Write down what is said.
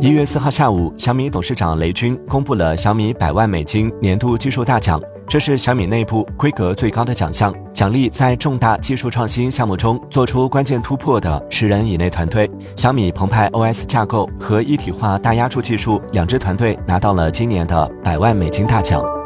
一月四号下午小米董事长雷军公布了小米百万美金年度技术大奖这是小米内部规格最高的奖项奖励在重大技术创新项目中做出关键突破的十人以内团队。小米澎湃 os 架构和一体化大压铸技术两支团队拿到了今年的百万美金大奖。